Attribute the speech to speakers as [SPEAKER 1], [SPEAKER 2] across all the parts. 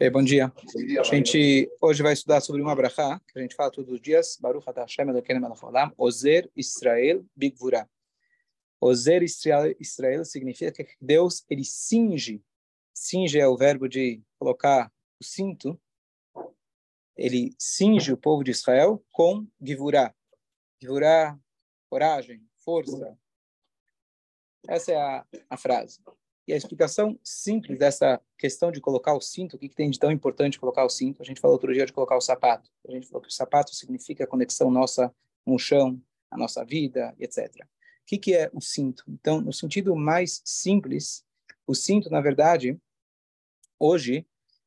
[SPEAKER 1] Okay, bom dia. A gente hoje vai estudar sobre uma brachá, que a gente fala todos os dias, Baruch Hashem Elokeinu melech haolam, Ozer Israel Bigvura. Ozer Israel, Israel significa que Deus, ele cinge, cinge é o verbo de colocar o cinto, ele cinge o povo de Israel com Givurá. Givurá, coragem, força. Essa é a, a frase. E a explicação simples dessa questão de colocar o cinto, o que, que tem de tão importante colocar o cinto? A gente falou outro dia de colocar o sapato. A gente falou que o sapato significa a conexão nossa com o chão, a nossa vida, etc. O que, que é o cinto? Então, no sentido mais simples, o cinto, na verdade, hoje,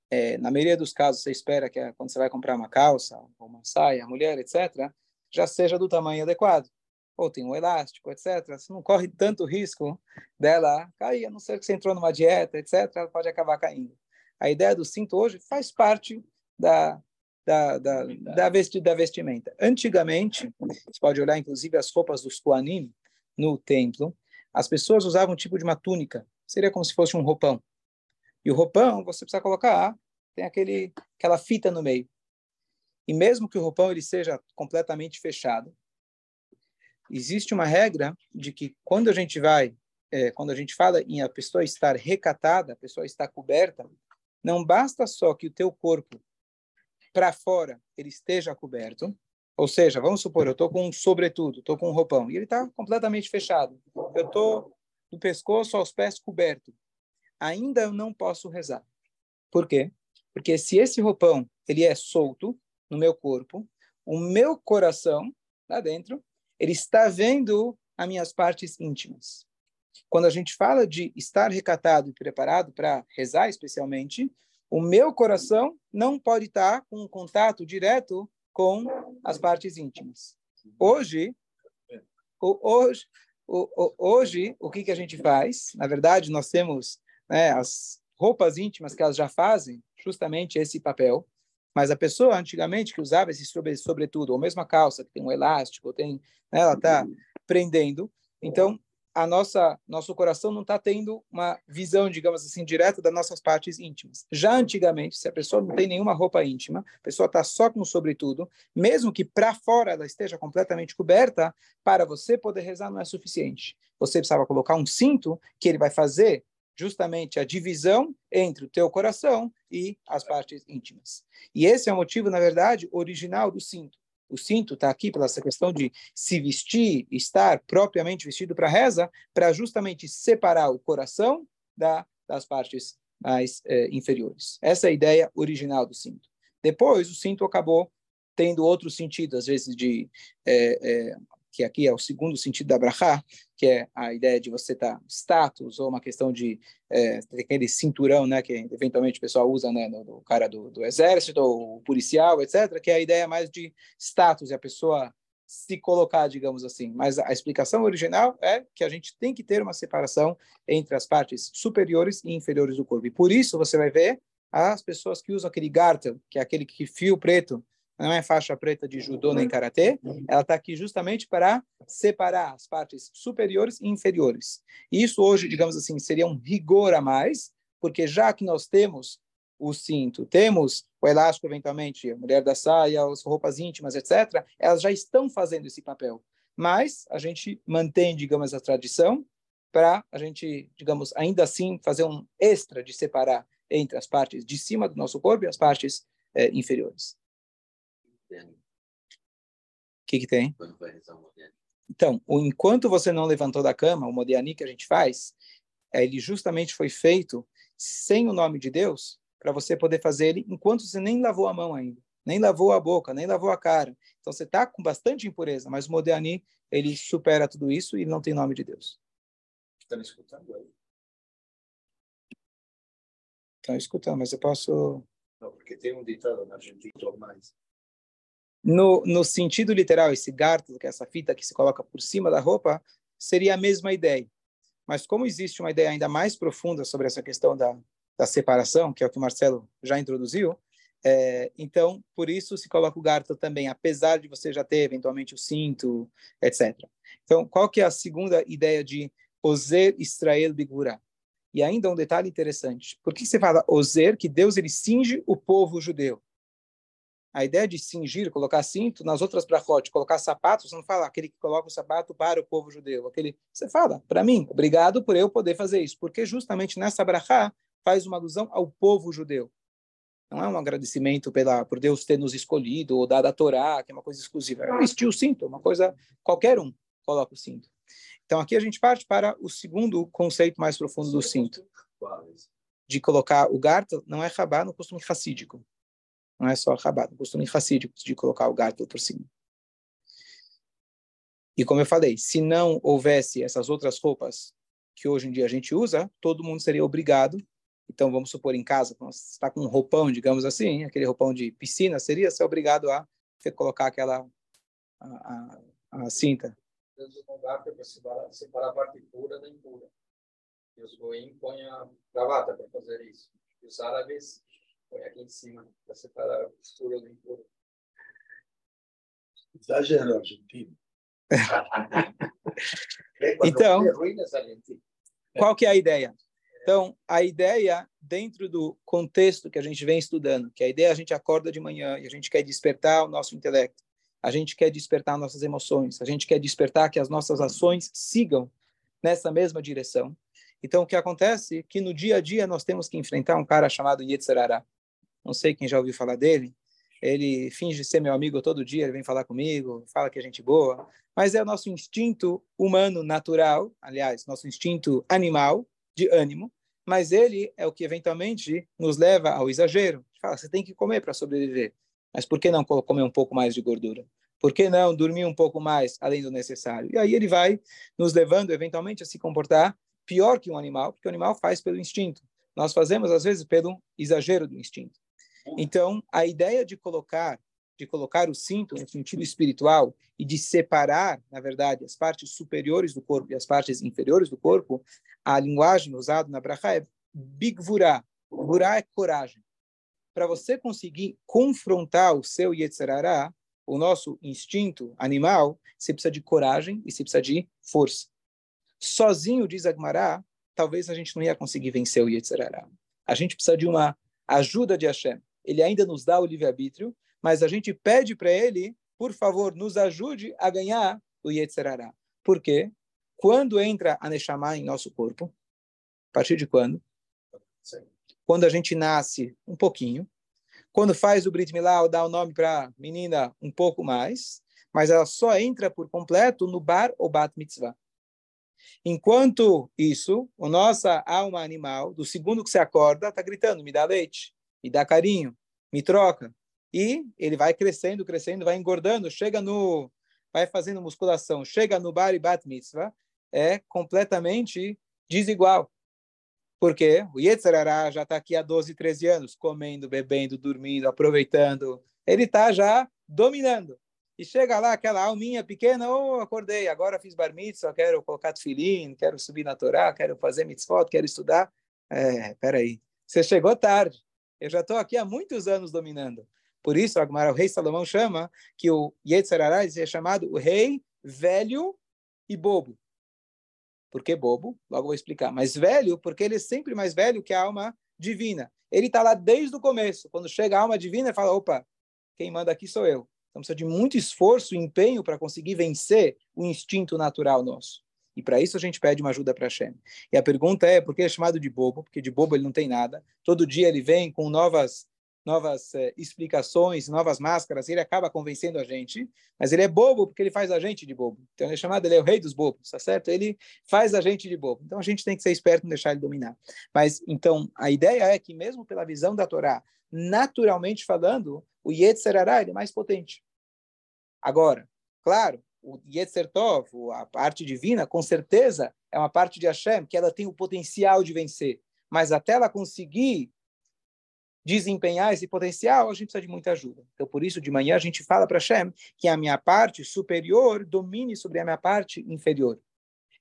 [SPEAKER 1] é, na maioria dos casos, você espera que quando você vai comprar uma calça, ou uma saia, mulher, etc., já seja do tamanho adequado ou tem um elástico, etc. Você não corre tanto risco dela cair, a não ser que você entrou numa dieta, etc. Ela pode acabar caindo. A ideia do cinto hoje faz parte da da, da, da, vesti, da vestimenta. Antigamente, você pode olhar inclusive as roupas dos Koanim no templo, as pessoas usavam um tipo de uma túnica, seria como se fosse um roupão. E o roupão, você precisa colocar, tem aquele, aquela fita no meio. E mesmo que o roupão ele seja completamente fechado, existe uma regra de que quando a gente vai, é, quando a gente fala em a pessoa estar recatada, a pessoa estar coberta, não basta só que o teu corpo para fora ele esteja coberto, ou seja, vamos supor, eu estou com um sobretudo, estou com um roupão, e ele está completamente fechado. Eu estou do pescoço aos pés coberto. Ainda eu não posso rezar. Por quê? Porque se esse roupão ele é solto no meu corpo, o meu coração lá dentro ele está vendo as minhas partes íntimas. Quando a gente fala de estar recatado e preparado para rezar, especialmente, o meu coração não pode estar com um contato direto com as partes íntimas. Hoje, hoje, hoje, o que, que a gente faz? Na verdade, nós temos né, as roupas íntimas que elas já fazem justamente esse papel. Mas a pessoa antigamente que usava esse sobre, sobretudo, ou mesmo a calça que tem um elástico, tem, né, ela está prendendo. Então, a nossa nosso coração não está tendo uma visão, digamos assim, direta das nossas partes íntimas. Já antigamente, se a pessoa não tem nenhuma roupa íntima, a pessoa está só com sobretudo, mesmo que para fora ela esteja completamente coberta, para você poder rezar não é suficiente. Você precisava colocar um cinto que ele vai fazer justamente a divisão entre o teu coração e as partes íntimas. E esse é o motivo, na verdade, original do cinto. O cinto está aqui pela essa questão de se vestir, estar propriamente vestido para reza, para justamente separar o coração da, das partes mais eh, inferiores. Essa é a ideia original do cinto. Depois, o cinto acabou tendo outro sentido, às vezes de eh, eh, que aqui é o segundo sentido da brachá, que é a ideia de você estar tá status, ou uma questão de é, aquele cinturão, né, que eventualmente o pessoal usa, né, no, no cara do, do, exército, ou policial, etc., que é a ideia mais de status, e a pessoa se colocar, digamos assim. Mas a explicação original é que a gente tem que ter uma separação entre as partes superiores e inferiores do corpo. E por isso você vai ver as pessoas que usam aquele gartel, que é aquele que fio preto não é faixa preta de judô nem karatê, ela está aqui justamente para separar as partes superiores e inferiores. Isso hoje, digamos assim, seria um rigor a mais, porque já que nós temos o cinto, temos o elástico eventualmente, a mulher da saia, as roupas íntimas, etc., elas já estão fazendo esse papel. Mas a gente mantém, digamos, a tradição para a gente, digamos, ainda assim fazer um extra de separar entre as partes de cima do nosso corpo e as partes eh, inferiores. O que, que tem? Então, o, enquanto você não levantou da cama, o Modiani que a gente faz, é, ele justamente foi feito sem o nome de Deus, para você poder fazer ele enquanto você nem lavou a mão ainda, nem lavou a boca, nem lavou a cara. Então você está com bastante impureza, mas o Modiani, ele supera tudo isso e não tem nome de Deus.
[SPEAKER 2] Está me escutando aí?
[SPEAKER 1] Estão escutando, mas eu posso...
[SPEAKER 2] Não, porque tem um ditado na Argentina, mais
[SPEAKER 1] no, no sentido literal, esse garto, que é essa fita que se coloca por cima da roupa, seria a mesma ideia. Mas como existe uma ideia ainda mais profunda sobre essa questão da, da separação, que é o que o Marcelo já introduziu, é, então, por isso se coloca o garto também, apesar de você já ter eventualmente o cinto, etc. Então, qual que é a segunda ideia de Ozer Israel Bigura? E ainda um detalhe interessante. Por que você fala Ozer, que Deus ele cinge o povo judeu? A ideia de cingir, colocar cinto, nas outras brachot, colocar sapato, você não fala aquele que coloca o sapato para o povo judeu. Aquele, você fala, para mim, obrigado por eu poder fazer isso. Porque justamente nessa brachá faz uma alusão ao povo judeu. Não é um agradecimento pela, por Deus ter nos escolhido ou dado a Torá, que é uma coisa exclusiva. É vestir o cinto, uma coisa, qualquer um coloca o cinto. Então aqui a gente parte para o segundo conceito mais profundo do cinto. De colocar o gartel, não é rabá no costume racídico. Não é só rabá, no costume racídico de colocar o gartel por cima. E como eu falei, se não houvesse essas outras roupas que hoje em dia a gente usa, todo mundo seria obrigado. Então, vamos supor, em casa, está com um roupão, digamos assim, aquele roupão de piscina, seria ser obrigado a colocar aquela a, a, a cinta
[SPEAKER 2] separar, a parte pura da impura. E os goim põem a gravata para fazer isso. Os árabes põem aqui em cima para separar a pura do impuro. Exagero argentino.
[SPEAKER 1] então, qual que é a ideia? Então, a ideia, dentro do contexto que a gente vem estudando, que a ideia é a gente acorda de manhã e a gente quer despertar o nosso intelecto a gente quer despertar nossas emoções, a gente quer despertar que as nossas ações sigam nessa mesma direção. Então, o que acontece é que no dia a dia nós temos que enfrentar um cara chamado Yetzirará. Não sei quem já ouviu falar dele. Ele finge ser meu amigo todo dia, ele vem falar comigo, fala que é gente boa, mas é o nosso instinto humano natural, aliás, nosso instinto animal, de ânimo, mas ele é o que eventualmente nos leva ao exagero. Fala, você tem que comer para sobreviver. Mas por que não comer um pouco mais de gordura? Por que não dormir um pouco mais além do necessário? E aí ele vai nos levando eventualmente a se comportar pior que um animal, porque o animal faz pelo instinto. Nós fazemos às vezes pelo exagero do instinto. Então, a ideia de colocar de colocar o cinto no sentido espiritual e de separar, na verdade, as partes superiores do corpo e as partes inferiores do corpo, a linguagem usada na Bracha é bigvura. Gvura é coragem para você conseguir confrontar o seu Yetzirará, o nosso instinto animal, você precisa de coragem e você precisa de força. Sozinho, diz Agmará, talvez a gente não ia conseguir vencer o Yetzirará. A gente precisa de uma ajuda de Hashem. Ele ainda nos dá o livre-arbítrio, mas a gente pede para ele, por favor, nos ajude a ganhar o Yetzirará. Por quê? Quando entra a Neshama em nosso corpo, a partir de quando? Sim quando a gente nasce um pouquinho, quando faz o Brit Milá, ou dá o nome para a menina um pouco mais, mas ela só entra por completo no Bar ou Bat Mitzvah. Enquanto isso, a nossa alma animal, do segundo que você acorda, está gritando, me dá leite, me dá carinho, me troca. E ele vai crescendo, crescendo, vai engordando, chega no... vai fazendo musculação, chega no Bar e Bat Mitzvah, é completamente desigual. Porque o Yetzirará já está aqui há 12, 13 anos, comendo, bebendo, dormindo, aproveitando. Ele está já dominando. E chega lá aquela alminha pequena, oh, acordei, agora fiz bar mitzvah, quero colocar tefilim, quero subir na Torá, quero fazer mitzvot, quero estudar. É, peraí, você chegou tarde. Eu já estou aqui há muitos anos dominando. Por isso, Agmar, o rei Salomão chama que o Yetzirará é chamado o rei velho e bobo. Por que bobo? Logo vou explicar. Mas velho, porque ele é sempre mais velho que a alma divina. Ele está lá desde o começo. Quando chega a alma divina, ele fala: opa, quem manda aqui sou eu. Então precisa de muito esforço e empenho para conseguir vencer o instinto natural nosso. E para isso a gente pede uma ajuda para Hashem. E a pergunta é, por que é chamado de bobo? Porque de bobo ele não tem nada. Todo dia ele vem com novas novas eh, explicações, novas máscaras, ele acaba convencendo a gente, mas ele é bobo porque ele faz a gente de bobo. Então ele é chamado, ele é o rei dos bobos, tá certo? Ele faz a gente de bobo. Então a gente tem que ser esperto e deixar ele dominar. Mas então a ideia é que mesmo pela visão da Torá, naturalmente falando, o Yetzer Hará é mais potente. Agora, claro, o Yetzer Tov, a parte divina, com certeza é uma parte de Hashem que ela tem o potencial de vencer. Mas até ela conseguir desempenhar esse potencial, a gente precisa de muita ajuda. Então, por isso, de manhã a gente fala para Hashem que a minha parte superior domine sobre a minha parte inferior.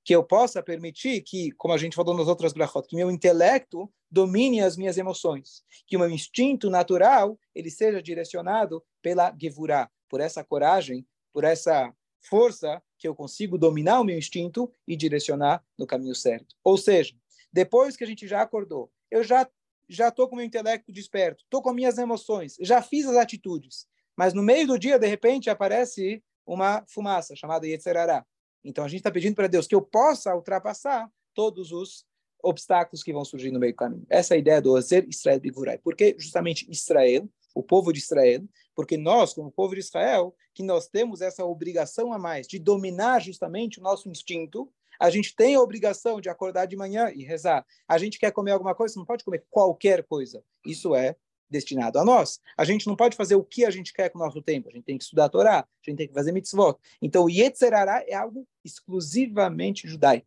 [SPEAKER 1] Que eu possa permitir que, como a gente falou nas outras brachot, que meu intelecto domine as minhas emoções. Que o meu instinto natural ele seja direcionado pela gevurah, por essa coragem, por essa força que eu consigo dominar o meu instinto e direcionar no caminho certo. Ou seja, depois que a gente já acordou, eu já já estou com o meu intelecto desperto, estou com minhas emoções, já fiz as atitudes, mas no meio do dia, de repente, aparece uma fumaça chamada Yetzerará. Então a gente está pedindo para Deus que eu possa ultrapassar todos os obstáculos que vão surgir no meio do caminho. Essa é a ideia do Ozer Israel Bigurai. Por que justamente Israel, o povo de Israel? Porque nós, como povo de Israel, que nós temos essa obrigação a mais de dominar justamente o nosso instinto, a gente tem a obrigação de acordar de manhã e rezar. A gente quer comer alguma coisa, não pode comer qualquer coisa. Isso é destinado a nós. A gente não pode fazer o que a gente quer com o nosso tempo. A gente tem que estudar a Torá, a gente tem que fazer mitzvot. Então, o Yetzerará é algo exclusivamente judaico.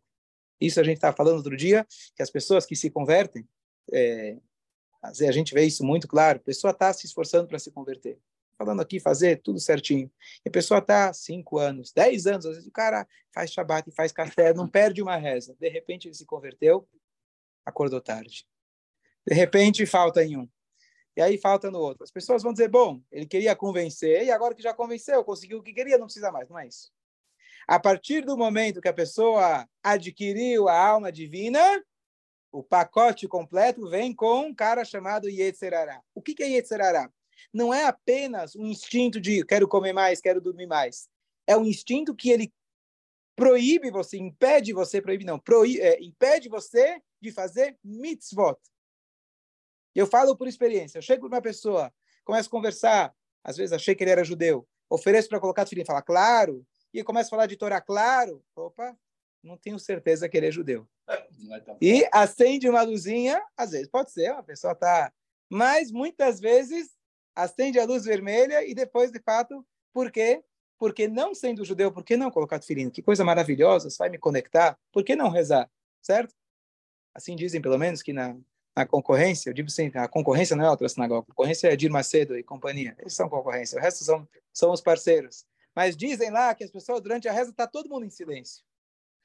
[SPEAKER 1] Isso a gente estava falando outro dia, que as pessoas que se convertem, é, a gente vê isso muito claro, a pessoa está se esforçando para se converter. Falando aqui, fazer tudo certinho. E a pessoa está cinco anos, dez anos, às vezes o cara faz shabat e faz café, não perde uma reza. De repente ele se converteu, acordou tarde. De repente falta em um. E aí falta no outro. As pessoas vão dizer, bom, ele queria convencer, e agora que já convenceu, conseguiu o que queria, não precisa mais. Não é isso. A partir do momento que a pessoa adquiriu a alma divina, o pacote completo vem com um cara chamado Yetzerará. O que é Yetzerará? Não é apenas um instinto de quero comer mais, quero dormir mais. É um instinto que ele proíbe você, impede você, proíbe não, proíbe, é, impede você de fazer mitzvot. Eu falo por experiência. Eu chego para uma pessoa, começo a conversar, às vezes achei que ele era judeu, ofereço para colocar filhinho, fala, claro, e começa a falar de Torá claro, opa, não tenho certeza que ele é judeu. É e acende uma luzinha, às vezes pode ser, a pessoa está. Mas muitas vezes acende a luz vermelha e depois, de fato, por quê? Porque não sendo judeu, por que não colocar filhinho? Que coisa maravilhosa, vai me conectar, por que não rezar? Certo? Assim dizem, pelo menos, que na, na concorrência, eu digo sempre, a concorrência não é outra sinagoga, a concorrência é Dir Macedo e companhia, eles são concorrência, o resto são, são os parceiros. Mas dizem lá que as pessoas, durante a reza, está todo mundo em silêncio.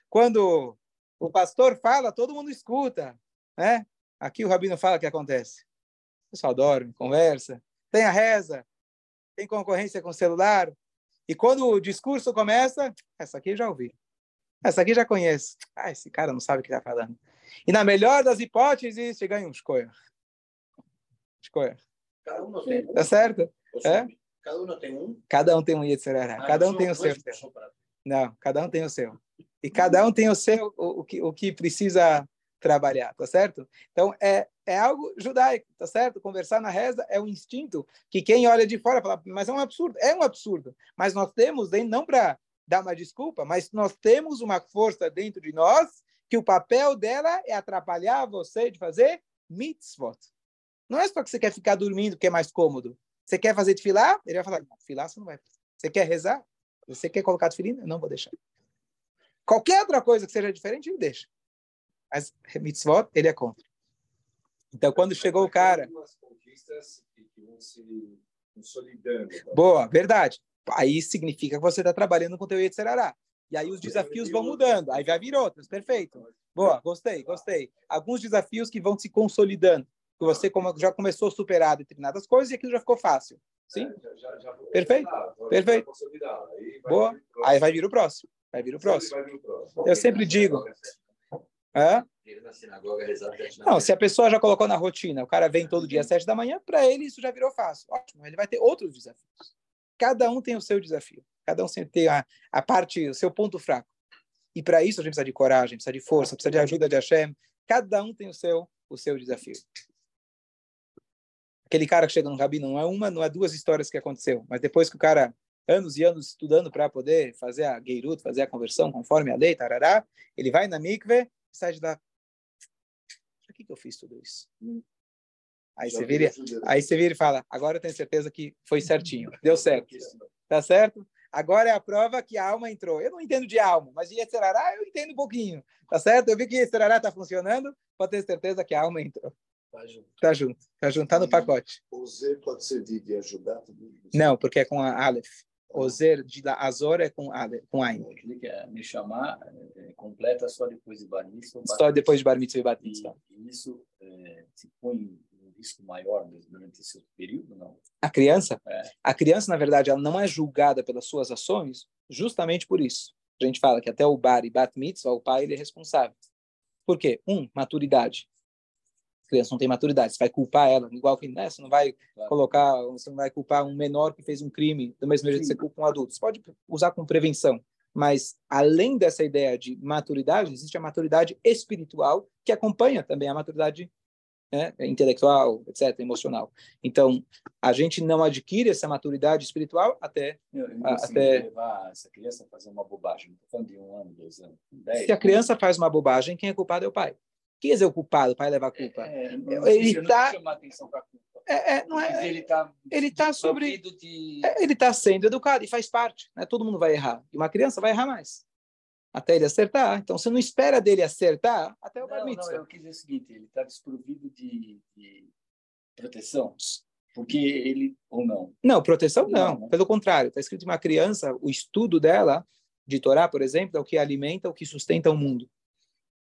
[SPEAKER 1] Quando o pastor fala, todo mundo escuta. Né? Aqui o rabino fala o que acontece. O pessoal dorme, conversa, tem a reza, tem concorrência com o celular. E quando o discurso começa, essa aqui eu já ouvi. Essa aqui já conheço. Ah, esse cara não sabe o que está falando. E na melhor das hipóteses, você ganha um escolha. Escolha. Cada um tem. Tá certo? É?
[SPEAKER 2] Cada um tem um?
[SPEAKER 1] Cada um tem um Yetzirará. Ah, cada um tem o seu. Não, cada um tem o seu. E cada um tem o seu, o, o, que, o que precisa trabalhar, tá certo? Então, é, é algo judaico, tá certo? Conversar na reza é um instinto que quem olha de fora fala, mas é um absurdo. É um absurdo. Mas nós temos, não para dar uma desculpa, mas nós temos uma força dentro de nós que o papel dela é atrapalhar você de fazer mitzvot. Não é só que você quer ficar dormindo, que é mais cômodo. Você quer fazer filar? Ele vai falar, filar você não vai fazer. Você quer rezar? Você quer colocar tefilin? Eu não vou deixar. Qualquer outra coisa que seja diferente, ele deixa. Mas mitzvot, ele é contra. Então, quando chegou o cara... Boa, verdade. Aí significa que você está trabalhando com o teu Yetzerará. E aí os desafios vão mudando. Aí vai vir outros. Perfeito. Boa, gostei, gostei. Alguns desafios que vão se consolidando que você já começou a superar determinadas coisas e aquilo já ficou fácil. Sim? É, já, já, Perfeito? Perfeito. Aí Boa. Aí vai vir o próximo. Vai vir o próximo. Eu sempre digo. Hã? Não, se a pessoa já colocou na rotina, o cara vem todo dia às sete da manhã, para ele isso já virou fácil. Ótimo, ele vai ter outros desafios. Cada um tem o seu desafio. Cada um tem a, a parte, o seu ponto fraco. E para isso a gente precisa de coragem, precisa de força, precisa de ajuda de Hashem. Cada um tem o seu, o seu desafio aquele cara que chega no rabino, não é uma, não é duas histórias que aconteceu, mas depois que o cara, anos e anos estudando para poder fazer a geirut, fazer a conversão conforme a lei, tarará, ele vai na mikve sai de. Que, que eu fiz tudo isso? Aí você, vira, aí você vira e fala, agora eu tenho certeza que foi certinho, deu certo. Tá certo? Agora é a prova que a alma entrou. Eu não entendo de alma, mas de Yetzerará eu entendo um pouquinho. Tá certo? Eu vi que Yetzerará está funcionando, pode ter certeza que a alma entrou. Tá junto. Tá junto. Tá junto, tá no pacote.
[SPEAKER 3] O Z pode ser de, de ajudar também?
[SPEAKER 1] Não, porque é com a Aleph. O Zer de Azor é com, Aleph, com Ain.
[SPEAKER 2] Que é me chamar é, completa só depois de Bar Mitzvah.
[SPEAKER 1] Só depois de Bar Mitzvah e Bar
[SPEAKER 2] Mitzvah. E, isso é, se põe um risco maior durante esse período, não?
[SPEAKER 1] A criança? É. A criança, na verdade, ela não é julgada pelas suas ações justamente por isso. A gente fala que até o Bar e Bat Mitzvah, o pai ele é responsável. Por quê? Um, maturidade. A criança não tem maturidade, você vai culpar ela, igual que né, você não vai claro. colocar, você não vai culpar um menor que fez um crime, do mesmo jeito que você culpa um adulto. Você pode usar com prevenção, mas além dessa ideia de maturidade, existe a maturidade espiritual que acompanha também a maturidade né, intelectual, etc., emocional. Então, a gente não adquire essa maturidade espiritual até...
[SPEAKER 3] Eu, eu até levar essa criança a fazer uma bobagem, não falando de um ano, dois anos, dez,
[SPEAKER 1] Se a criança faz uma bobagem, quem é culpado é o pai. Quem é o culpado? O pai leva a culpa. É,
[SPEAKER 3] é ele está... para.
[SPEAKER 1] É, é, não é, ele está ele tá sobre de... é, ele está sendo educado e faz parte né? todo mundo vai errar e uma criança vai errar mais até ele acertar. Então, você não espera dele acertar até o bar mitzvah.
[SPEAKER 3] Não, eu quis dizer o seguinte, ele está desprovido de, de, proteção, porque ele, ou não?
[SPEAKER 1] Não, proteção não, não né? pelo contrário. Está escrito uma criança, o estudo dela, de Torá, por exemplo, é o que alimenta, o que sustenta o mundo.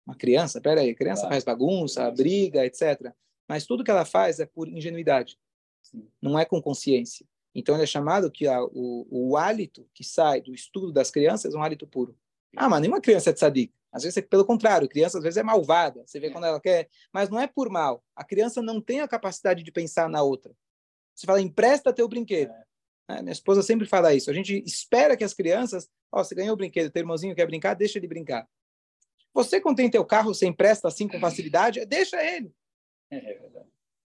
[SPEAKER 1] Uma criança, peraí, a criança faz bagunça, briga, etc. Mas tudo que ela faz é por ingenuidade, Sim. não é com consciência. Então, ele é chamado que a, o, o hálito que sai do estudo das crianças é um hálito puro. Ah, mas nenhuma criança é tzadik. Às vezes, é, pelo contrário, criança às vezes é malvada. Você vê é. quando ela quer, mas não é por mal. A criança não tem a capacidade de pensar na outra. Você fala, empresta teu brinquedo. É. É, minha esposa sempre fala isso. A gente espera que as crianças, ó, oh, você ganhou o brinquedo, teu irmãozinho quer brincar, deixa ele brincar. Você, quando tem teu carro, você empresta assim com facilidade, deixa ele. É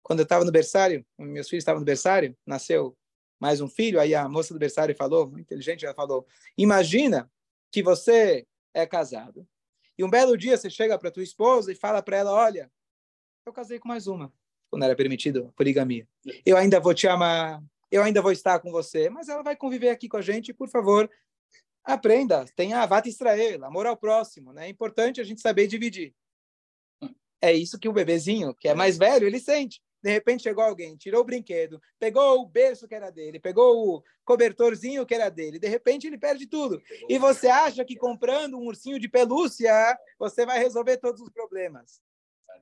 [SPEAKER 1] quando eu estava no berçário, meus filhos estavam no berçário, nasceu mais um filho, aí a moça do berçário falou, inteligente, ela falou, imagina que você é casado. E um belo dia você chega para tua esposa e fala para ela: Olha, eu casei com mais uma, quando era permitido a poligamia. Eu ainda vou te amar, eu ainda vou estar com você, mas ela vai conviver aqui com a gente, por favor, aprenda, tenha vata Israel, amor ao próximo, né? É importante a gente saber dividir. É isso que o bebezinho, que é mais velho, ele sente. De repente chegou alguém, tirou o brinquedo, pegou o berço que era dele, pegou o cobertorzinho que era dele. De repente ele perde tudo. E você acha que comprando um ursinho de pelúcia você vai resolver todos os problemas?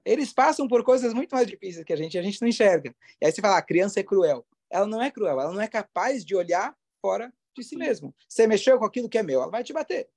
[SPEAKER 1] Eles passam por coisas muito mais difíceis que a gente, a gente não enxerga. E aí você fala, a criança é cruel. Ela não é cruel, ela não é capaz de olhar fora de si mesmo. Você mexeu com aquilo que é meu, ela vai te bater.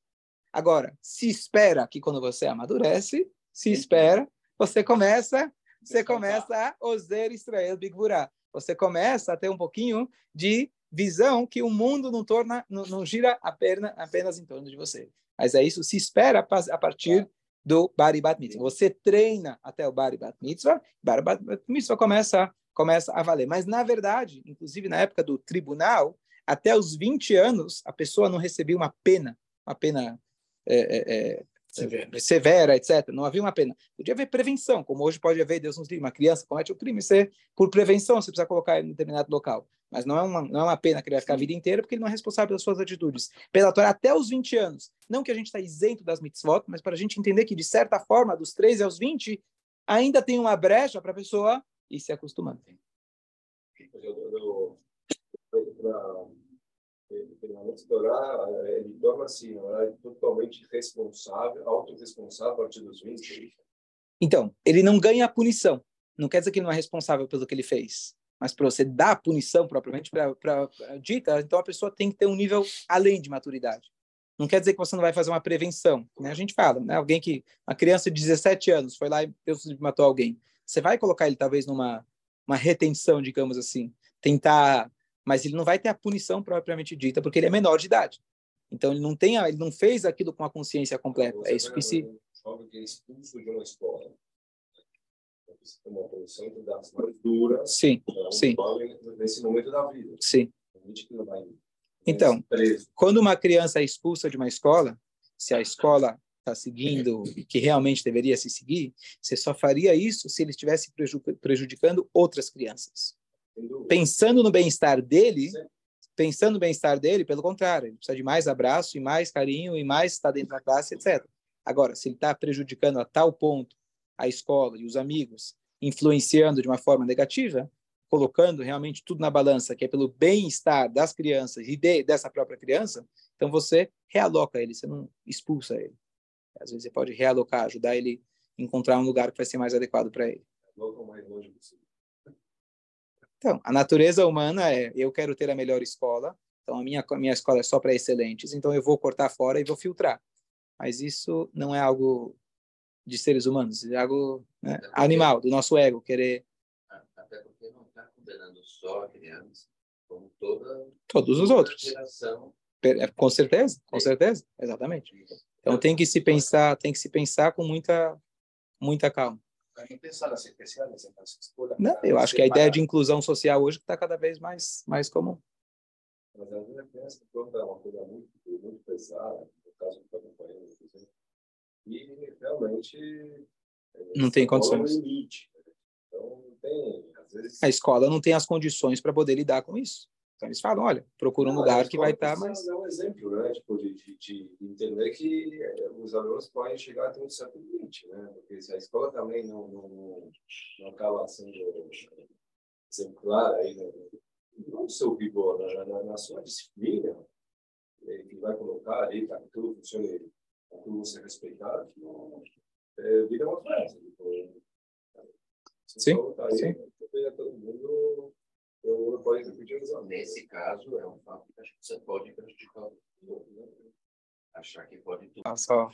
[SPEAKER 1] Agora, se espera que quando você amadurece, se espera, você começa você começa a ozer Israel Bigvurá. Você começa a ter um pouquinho de visão que o mundo não torna, não, não gira apenas, apenas em torno de você. Mas é isso se espera a partir do Bari Bat Mitzvah. Você treina até o Bari Bat Mitzvah, Bari Bat Mitzvah começa, começa a valer. Mas, na verdade, inclusive na época do tribunal, até os 20 anos, a pessoa não recebia uma pena, uma pena é, é, é severa. severa, etc. Não havia uma pena. Podia haver prevenção, como hoje pode haver, Deus nos livre, uma criança comete o um crime, você, por prevenção, você precisa colocar ele em determinado local. Mas não é uma, não é uma pena que ele vai ficar a vida inteira, porque ele não é responsável pelas suas atitudes. Pela Torá, até os 20 anos. Não que a gente está isento das mitzvot, mas para a gente entender que, de certa forma, dos 13 aos 20, ainda tem uma brecha para a pessoa ir se acostumando. Eu, eu, eu, treinamento Torá, ele torna-se totalmente responsável, autorresponsável a partir dos 20. Então, ele não ganha a punição. Não quer dizer que ele não é responsável pelo que ele fez. Mas para você dar a punição propriamente para dita, então a pessoa tem que ter um nível além de maturidade. Não quer dizer que você não vai fazer uma prevenção. Né? A gente fala, né? alguém que, uma criança de 17 anos foi lá e Deus matou alguém. Você vai colocar ele talvez numa uma retenção, digamos assim, tentar mas ele não vai ter a punição propriamente dita, porque ele é menor de idade. Então ele não tem, a, ele não fez aquilo com a consciência completa. Você é isso que se
[SPEAKER 3] um jovem que é expulso de uma escola. Uma punição das mais duras.
[SPEAKER 1] Sim, um sim.
[SPEAKER 3] Nesse momento da vida.
[SPEAKER 1] Sim. Então, quando uma criança é expulsa de uma escola, se a escola está seguindo que realmente deveria se seguir, você só faria isso se ele estivesse prejudicando outras crianças pensando no bem-estar dele, pensando no bem-estar dele, pelo contrário, ele precisa de mais abraço e mais carinho e mais estar dentro da classe, etc. Agora, se ele está prejudicando a tal ponto a escola e os amigos, influenciando de uma forma negativa, colocando realmente tudo na balança, que é pelo bem-estar das crianças e de, dessa própria criança, então você realoca ele, você não expulsa ele. Às vezes você pode realocar, ajudar ele a encontrar um lugar que vai ser mais adequado para ele.
[SPEAKER 3] o mais longe possível.
[SPEAKER 1] Então, a natureza humana é: eu quero ter a melhor escola, então a minha, a minha escola é só para excelentes, então eu vou cortar fora e vou filtrar. Mas isso não é algo de seres humanos, é algo né, animal, do nosso ego, querer.
[SPEAKER 4] Até porque não está condenando só a criança, como toda.
[SPEAKER 1] Todos os outros.
[SPEAKER 4] Geração.
[SPEAKER 1] É, com certeza, com certeza, exatamente. Então tem que se pensar, tem que se pensar com muita, muita calma. Não, eu acho que a ideia de inclusão social hoje está cada vez mais, mais comum.
[SPEAKER 5] Mas às vezes a criança é uma coisa muito, muito pesada, no caso do acompanhando, por exemplo, e realmente
[SPEAKER 1] não tem condições.
[SPEAKER 5] Limite. Né? Então, não tem, vezes...
[SPEAKER 1] A escola não tem as condições para poder lidar com isso. Então eles falam, olha, procura um lugar que vai estar tá mais...
[SPEAKER 5] É um exemplo, né? Tipo, de, de, de, entender que eh, os alunos podem chegar até um certo limite, né? Porque se a escola também não, não, não acaba sendo exemplar aí, né? não seu vigor, na, na, na sua disciplina, eh, que vai colocar ali para que tudo funcione, para tudo ser respeitado, não, é, vira uma festa. Tipo,
[SPEAKER 1] sim, tá aí, sim.
[SPEAKER 5] Todo mundo eu pode repetir
[SPEAKER 4] Nesse caso, é um fato que acho que você pode prejudicar o outro. Né? Achar que pode tudo.
[SPEAKER 1] Ah, só.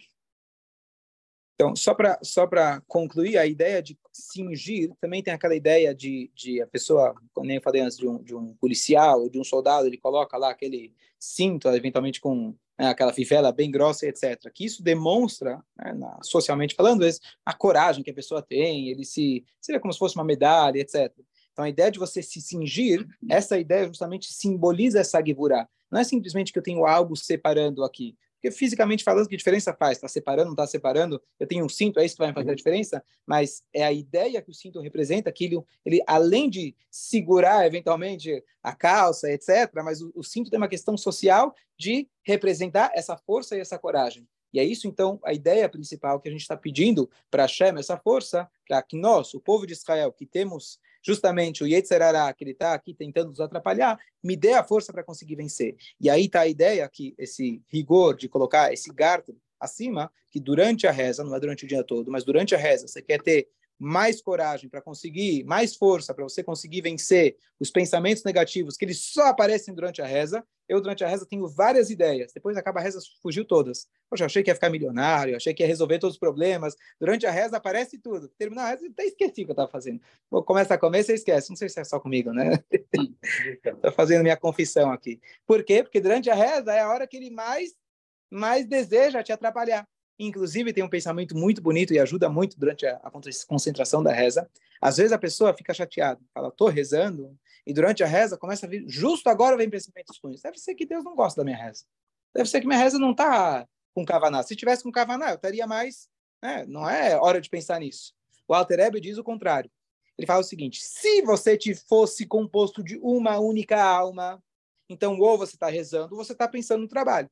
[SPEAKER 1] Então, só para só concluir, a ideia de cingir também tem aquela ideia de, de a pessoa, como eu falei antes, de um, de um policial ou de um soldado, ele coloca lá aquele cinto, eventualmente com né, aquela fivela bem grossa, etc. Que isso demonstra, né, na, socialmente falando, a coragem que a pessoa tem, ele se seria como se fosse uma medalha, etc. Então, a ideia de você se cingir, essa ideia justamente simboliza essa givurá. Não é simplesmente que eu tenho algo separando aqui. Porque fisicamente falando, que diferença faz? Está separando, não está separando? Eu tenho um cinto, é isso que vai fazer a diferença? Mas é a ideia que o cinto representa, que ele, ele além de segurar eventualmente a calça, etc., mas o, o cinto tem uma questão social de representar essa força e essa coragem. E é isso, então, a ideia principal que a gente está pedindo para Hashem, essa força, para que nós, o povo de Israel, que temos justamente o Yetzerará, que ele está aqui tentando nos atrapalhar, me dê a força para conseguir vencer. E aí está a ideia que esse rigor de colocar esse garto acima, que durante a reza, não é durante o dia todo, mas durante a reza, você quer ter mais coragem para conseguir, mais força para você conseguir vencer os pensamentos negativos que eles só aparecem durante a reza. Eu, durante a reza, tenho várias ideias. Depois acaba a reza, fugiu todas. Poxa, achei que ia ficar milionário, achei que ia resolver todos os problemas. Durante a reza aparece tudo. Terminar a reza, até esqueci o que eu estava fazendo. Vou começar a comer, você esquece. Não sei se é só comigo, né? Estou fazendo minha confissão aqui. Por quê? Porque durante a reza é a hora que ele mais, mais deseja te atrapalhar. Inclusive, tem um pensamento muito bonito e ajuda muito durante a, a concentração da reza. Às vezes a pessoa fica chateada, fala, estou rezando, e durante a reza começa a vir, justo agora vem pensamentos ruins. Deve ser que Deus não gosta da minha reza. Deve ser que minha reza não está com kavaná. Se tivesse com kavaná, eu estaria mais. Né? Não é hora de pensar nisso. O Alter Ebe diz o contrário. Ele fala o seguinte: se você te fosse composto de uma única alma, então ou você está rezando, ou você está pensando no trabalho.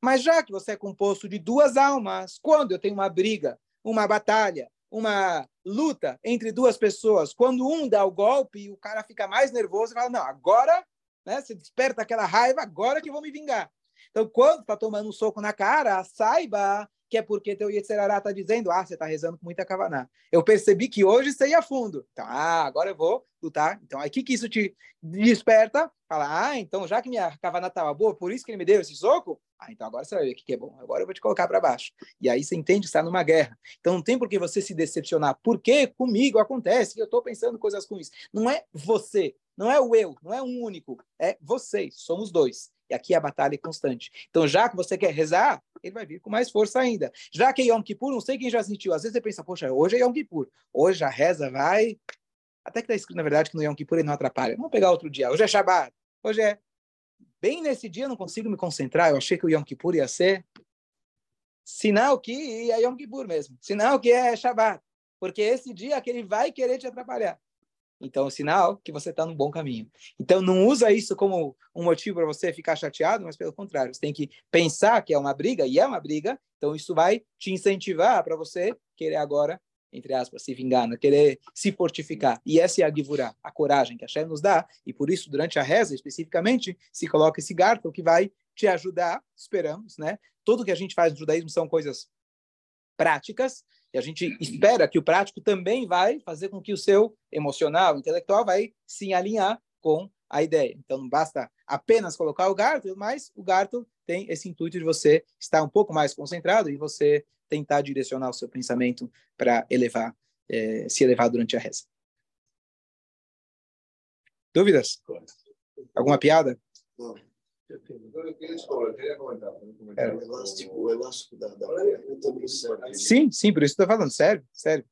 [SPEAKER 1] Mas já que você é composto de duas almas, quando eu tenho uma briga, uma batalha, uma luta entre duas pessoas, quando um dá o golpe e o cara fica mais nervoso, e fala: Não, agora né, você desperta aquela raiva, agora que eu vou me vingar. Então, quando está tomando um soco na cara, saiba que é porque teu Yetzerará está dizendo, ah, você está rezando com muita kavaná. Eu percebi que hoje você ia fundo. Então, ah, agora eu vou lutar. Então, aí o que, que isso te desperta? Fala, ah, então já que minha kavaná estava boa, por isso que ele me deu esse soco? Ah, então agora você vai ver o que, é bom. Agora eu vou te colocar para baixo. E aí você entende que está numa guerra. Então não tem por que você se decepcionar. Porque comigo acontece que eu estou pensando coisas ruins. Não é você, não é o eu, não é um único. É vocês, somos dois. E aqui a batalha é constante. Então, já que você quer rezar, ele vai vir com mais força ainda. Já que é Yom Kippur, não sei quem já sentiu. Às vezes você pensa, poxa, hoje é Yom Kippur. Hoje a reza vai... Até que está escrito, na verdade, que no Yom Kippur ele não atrapalha. Vamos pegar outro dia. Hoje é Shabbat. Hoje é... Bem nesse dia eu não consigo me concentrar. Eu achei que o Yom Kippur ia ser... Sinal que é Yom Kippur mesmo. Sinal que é Shabbat. Porque esse dia que ele vai querer te atrapalhar. Então, é sinal que você está no bom caminho. Então, não usa isso como um motivo para você ficar chateado, mas pelo contrário, você tem que pensar que é uma briga, e é uma briga, então isso vai te incentivar para você querer agora, entre aspas, se vingar, né? querer se fortificar. E essa é a givurá, a coragem que a Shem nos dá, e por isso, durante a reza, especificamente, se coloca esse garfo que vai te ajudar, esperamos, né? Tudo que a gente faz no judaísmo são coisas práticas, e a gente espera que o prático também vai fazer com que o seu emocional, intelectual, vai se alinhar com a ideia. Então, não basta apenas colocar o garto, mas o garto tem esse intuito de você estar um pouco mais concentrado e você tentar direcionar o seu pensamento para elevar, é, se elevar durante a reza. Dúvidas? Alguma piada?
[SPEAKER 5] Não. Eu queria comentar.
[SPEAKER 1] É.
[SPEAKER 5] O elástico, o elástico da, da Sim,
[SPEAKER 1] sim, por isso estou falando, sério, sério.